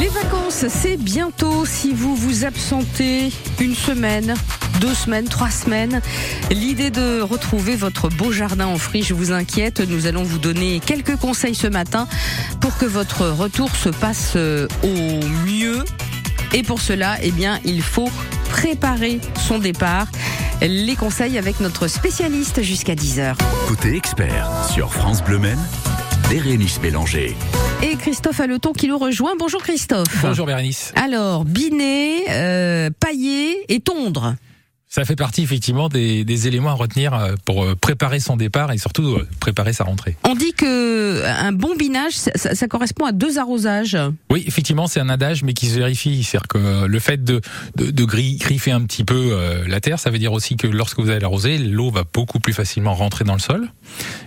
Les vacances, c'est bientôt. Si vous vous absentez une semaine, deux semaines, trois semaines, l'idée de retrouver votre beau jardin en friche vous inquiète. Nous allons vous donner quelques conseils ce matin pour que votre retour se passe euh, au mieux. Et pour cela, eh bien, il faut préparer son départ. Les conseils avec notre spécialiste jusqu'à 10h. Côté expert sur France Bleu Maine, Bérénice Mélanger. Et Christophe Aleton qui nous rejoint. Bonjour Christophe. Bonjour Bérénice. Alors, biner, euh, pailler et tondre. Ça fait partie effectivement des, des, éléments à retenir euh, pour euh, préparer son départ et surtout euh, préparer sa rentrée. On dit que un bon binage, ça, ça correspond à deux arrosages. Oui, effectivement, c'est un adage, mais qui se vérifie. C'est-à-dire que le fait de, de, de griffer un petit peu la terre, ça veut dire aussi que lorsque vous allez l'arroser, l'eau va beaucoup plus facilement rentrer dans le sol.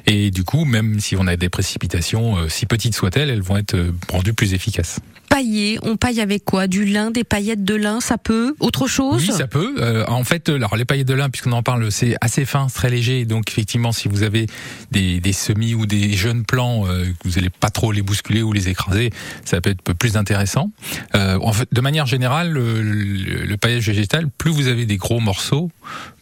Et du coup, même si on a des précipitations, si petites soient-elles, elles vont être rendues plus efficaces pailler, on paille avec quoi? Du lin, des paillettes de lin, ça peut? Autre chose? Oui, ça peut. Euh, en fait, alors les paillettes de lin, puisqu'on en parle, c'est assez fin, très léger. Donc effectivement, si vous avez des, semis ou des jeunes plants, euh, vous n'allez pas trop les bousculer ou les écraser, ça peut être plus intéressant. Euh, en fait, de manière générale, le, paillage végétal, plus vous avez des gros morceaux,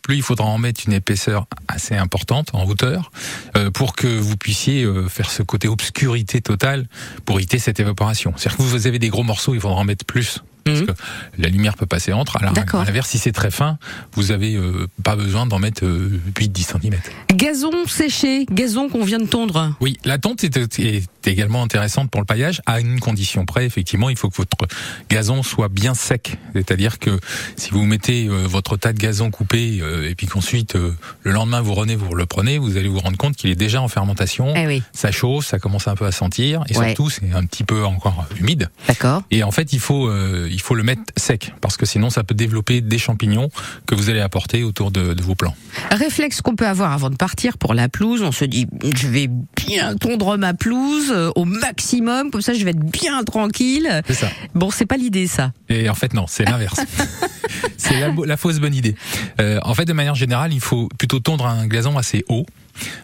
plus il faudra en mettre une épaisseur assez importante en hauteur euh, pour que vous puissiez faire ce côté obscurité totale pour éviter cette évaporation. C'est-à-dire que vous avez des gros morceaux, il faudra en mettre plus parce que la lumière peut passer entre. Alors, à l'inverse, si c'est très fin, vous avez euh, pas besoin d'en mettre euh, 8-10 cm. Gazon séché, gazon qu'on vient de tondre. Oui, la tonte est, est, également intéressante pour le paillage, à une condition près. Effectivement, il faut que votre gazon soit bien sec. C'est-à-dire que si vous mettez euh, votre tas de gazon coupé et puis qu'ensuite le lendemain vous renez, vous le prenez, vous allez vous rendre compte qu'il est déjà en fermentation. Eh oui. Ça chauffe, ça commence un peu à sentir et Ouais. surtout c'est un petit peu encore humide. D'accord. Et en fait, il faut il faut le mettre sec parce que sinon ça peut développer des champignons que vous allez apporter autour de, de vos plants. Réflexe qu'on peut avoir avant de partir pour la pelouse, on se dit je vais bien tondre ma pelouse euh, au maximum, comme ça je vais être bien tranquille. C'est ça. Bon, c'est pas l'idée ça. Et en fait non, c'est l'inverse. c'est la, la, fausse bonne idée. Euh, en fait, de manière générale, il faut plutôt tondre un gazon assez haut.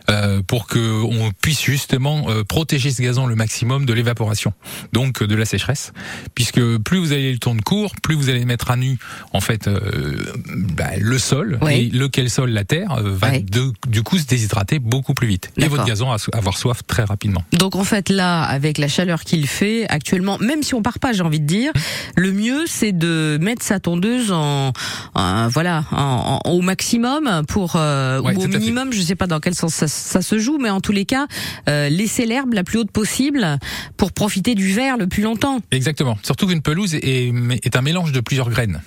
Euh, pour que on puisse justement euh, protéger ce gazon le maximum de l'évaporation, donc euh, de la sécheresse, puisque plus vous allez le tondre court, plus vous allez mettre à nu en fait euh, bah, le sol Oui. et lequel sol la terre va Oui. de- du coup se déshydrater beaucoup plus vite et votre gazon va avoir soif très rapidement. Donc en fait là, avec la chaleur qu'il fait actuellement, même si on part pas, j'ai envie de dire, le mieux c'est de mettre sa tondeuse en, en- voilà en, en- au maximum pour euh, Ouais, ou au minimum, je sais pas dans quel sens ça, ça se joue, mais en tous les cas, euh, laisser l'herbe la plus haute possible pour profiter du verre le plus longtemps. Exactement. Surtout qu'une pelouse est, est un mélange de plusieurs graines.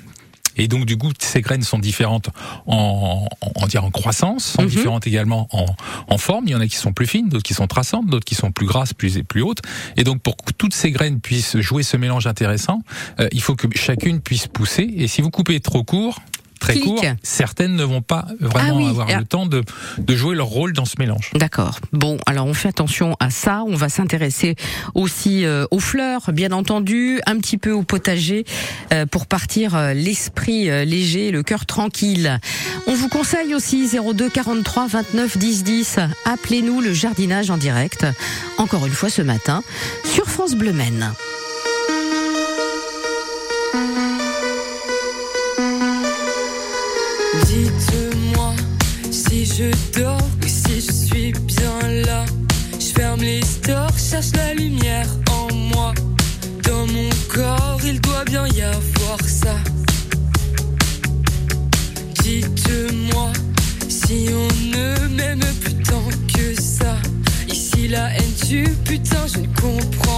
Et donc du coup, ces graines sont différentes en, dire en croissance, sont Mhm. différentes également en, en forme. Il y en a qui sont plus fines, d'autres qui sont traçantes, d'autres qui sont plus grasses, plus plus hautes. Et donc pour que toutes ces graines puissent jouer ce mélange intéressant, euh, il faut que chacune puisse pousser. Et si vous coupez trop court, très Clic. court, certaines ne vont pas vraiment Ah oui. avoir le temps de, de jouer leur rôle dans ce mélange. D'accord. Bon, alors on fait attention à ça. On va s'intéresser aussi euh, aux fleurs, bien entendu, un petit peu au potager euh, pour partir euh, l'esprit léger, le cœur tranquille. On vous conseille aussi 02 43 29 10 10. Appelez-nous le jardinage en direct. Encore une fois ce matin sur France Bleu Maine. Je dors ou si je suis bien là. Je ferme les stores, cherche la lumière en moi. Dans mon corps, il doit bien y avoir ça. Dites-moi si on ne m'aime plus tant que ça. Ici la haine du putain, je ne comprends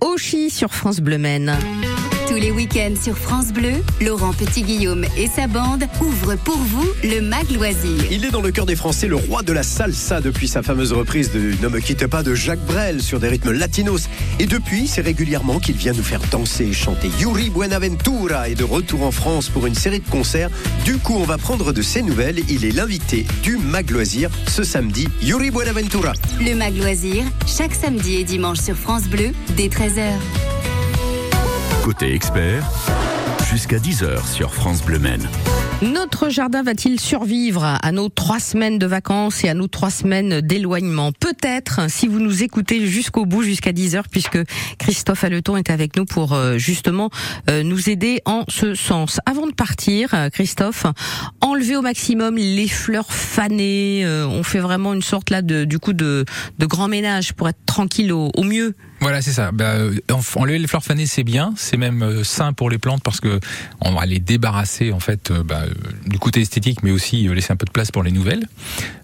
Oshi sur France Bleu Maine. Tous les week-ends sur France Bleu, Laurent Petit-Guillaume et sa bande ouvrent pour vous le Mag Loisir. Il est dans le cœur des Français, le roi de la salsa depuis sa fameuse reprise de Ne me quitte pas de Jacques Brel sur des rythmes latinos. Et depuis, c'est régulièrement qu'il vient nous faire danser et chanter. Yuri Buenaventura est de retour en France pour une série de concerts. Du coup, on va prendre de ses nouvelles. Il est l'invité du Mag Loisir ce samedi. Yuri Buenaventura. Le Mag Loisir, chaque samedi et dimanche sur France Bleu, dès 13h. Côté expert, jusqu'à 10h sur France Bleu Maine. Notre jardin va-t-il survivre à nos trois semaines de vacances et à nos trois semaines d'éloignement? Peut-être, si vous nous écoutez jusqu'au bout, jusqu'à 10 heures, puisque Christophe Aleton est avec nous pour euh, justement euh, nous aider en ce sens. Avant de partir, euh, Christophe, enlevez au maximum les fleurs fanées. on fait vraiment une sorte là de du coup de, de grand ménage pour être tranquille au mieux. Voilà, c'est ça. Bah, euh, en- enlever les fleurs fanées, c'est bien. C'est même euh, sain pour les plantes parce que on va les débarrasser en fait euh, bah, du côté esthétique, mais aussi euh, laisser un peu de place pour les nouvelles.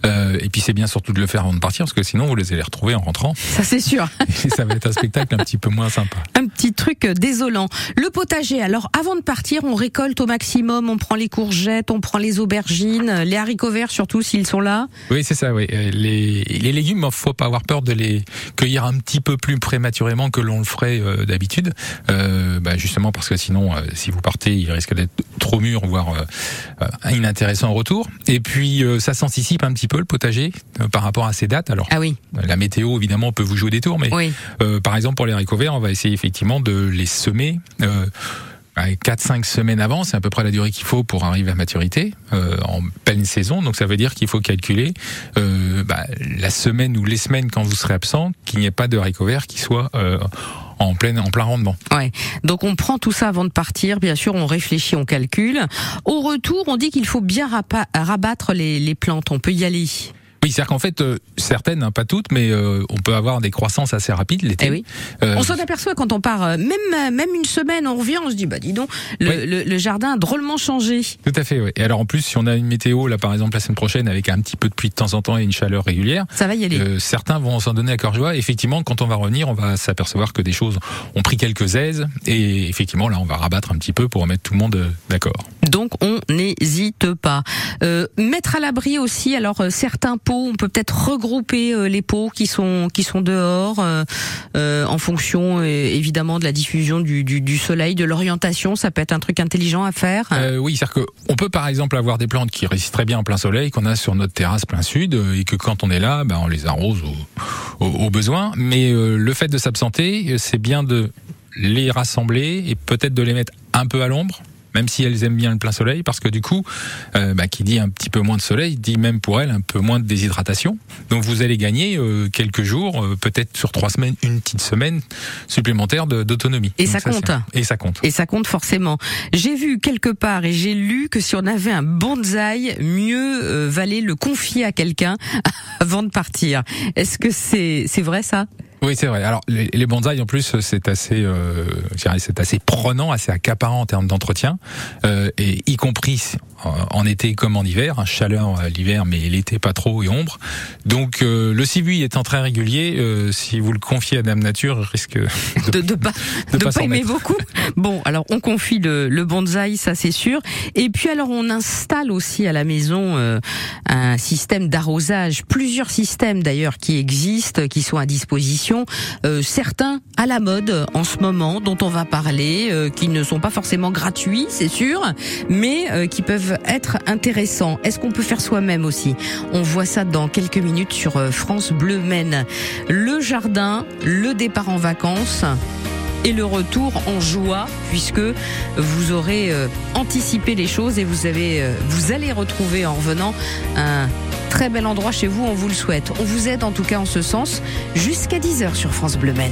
Euh, et puis c'est bien surtout de le faire avant de partir parce que sinon vous les allez retrouver en rentrant Ça c'est sûr. et ça va être un spectacle un petit peu moins sympa. Petit truc euh, désolant. Le potager, alors avant de partir, on récolte au maximum, on prend les courgettes, on prend les aubergines, euh, les haricots verts surtout s'ils sont là. Oui, c'est ça. Oui, Euh, les, les légumes, faut pas avoir peur de les cueillir un petit peu plus prématurément que l'on le ferait euh, d'habitude. Euh, bah, justement parce que sinon, euh, si vous partez, il risque d'être trop mûr, voire inintéressant au retour. Et puis, ça s'anticipe un petit peu le potager par rapport à ces dates. Alors, Ah oui, la météo évidemment peut vous jouer des tours, mais oui. par exemple, pour les haricots verts, on va essayer effectivement de les semer. Euh, 4-5 semaines avant, c'est à peu près la durée qu'il faut pour arriver à maturité euh, en pleine saison. Donc ça veut dire qu'il faut calculer euh, bah, la semaine ou les semaines quand vous serez absent, qu'il n'y ait pas de haricots verts qui soient euh, en plein en plein rendement. Ouais. Donc on prend tout ça avant de partir, bien sûr, on réfléchit, on calcule. Au retour, on dit qu'il faut bien rabattre les plantes, on peut y aller. Oui, c'est-à-dire qu'en fait, euh, certaines, hein, pas toutes, mais euh, on peut avoir des croissances assez rapides l'été. Eh oui. Euh, On s'en aperçoit quand on part, euh, même euh, même une semaine, on revient, on se dit bah dis donc, le, Oui. le- le jardin a drôlement changé. Tout à fait, oui. Et alors en plus, si on a une météo, là par exemple la semaine prochaine, avec un petit peu de pluie de temps en temps et une chaleur régulière, Ça va y aller. Euh, certains vont s'en donner à cœur joie. Effectivement, quand on va revenir, on va s'apercevoir que des choses ont pris quelques aises. Et effectivement, là, on va rabattre un petit peu pour remettre tout le monde d'accord. Donc on n'hésite pas. Euh, mettre à l'abri aussi. Alors certains on peut peut-être regrouper euh, les pots qui sont qui sont dehors euh, euh, en fonction évidemment de la diffusion du, soleil, de l'orientation. Ça peut être un truc intelligent à faire. Oui, c'est-à-dire qu'on peut par exemple avoir des plantes qui résistent très bien en plein soleil, qu'on a sur notre terrasse plein sud, et que quand on est là, ben, on les arrose au, besoin. Mais le fait de s'absenter, c'est bien de les rassembler et peut-être de les mettre un peu à l'ombre même si elles aiment bien le plein soleil, parce que du coup, euh, bah, qui dit un petit peu moins de soleil, dit même pour elles un peu moins de déshydratation. Donc vous allez gagner euh, quelques jours, euh, peut-être sur trois semaines, une petite semaine supplémentaire d'autonomie. Et Donc ça c'est- compte. Et ça compte. Et ça compte forcément. J'ai vu quelque part et j'ai lu que si on avait un bonsaï, mieux euh, valait le confier à quelqu'un avant de partir. Est-ce que c'est c'est vrai ça? Oui, c'est vrai. Alors les, les bonsaïs en plus c'est assez, euh, c'est assez prenant, assez accaparant en termes d'entretien, euh, et y compris en- en été comme en hiver, hein, chaleur euh, l'hiver, mais l'été pas trop et ombre. Donc euh, le cibuille étant très régulier, euh, si vous le confiez à Dame Nature, risque de de, de pas de de pas aimer beaucoup. Bon, alors on confie le, le bonsaï, ça c'est sûr. Et puis alors on installe aussi à la maison euh, un système d'arrosage, plusieurs systèmes d'ailleurs qui existent, qui sont à disposition. Euh, certains à la mode en ce moment, dont on va parler, euh, qui ne sont pas forcément gratuits, c'est sûr, mais euh, qui peuvent être intéressants. Est-ce qu'on peut faire soi-même aussi? On voit ça dans quelques minutes sur France Bleu Maine. Le jardin, le départ en vacances et le retour en joie puisque vous aurez anticipé les choses et vous avez vous allez retrouver en revenant un très bel endroit chez vous, on vous le souhaite. On vous aide en tout cas en ce sens jusqu'à 10h sur France Bleu Maine.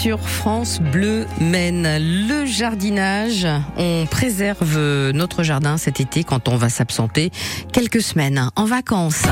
Sur France Bleu Maine. Le jardinage, on préserve notre jardin cet été quand on va s'absenter quelques semaines en vacances.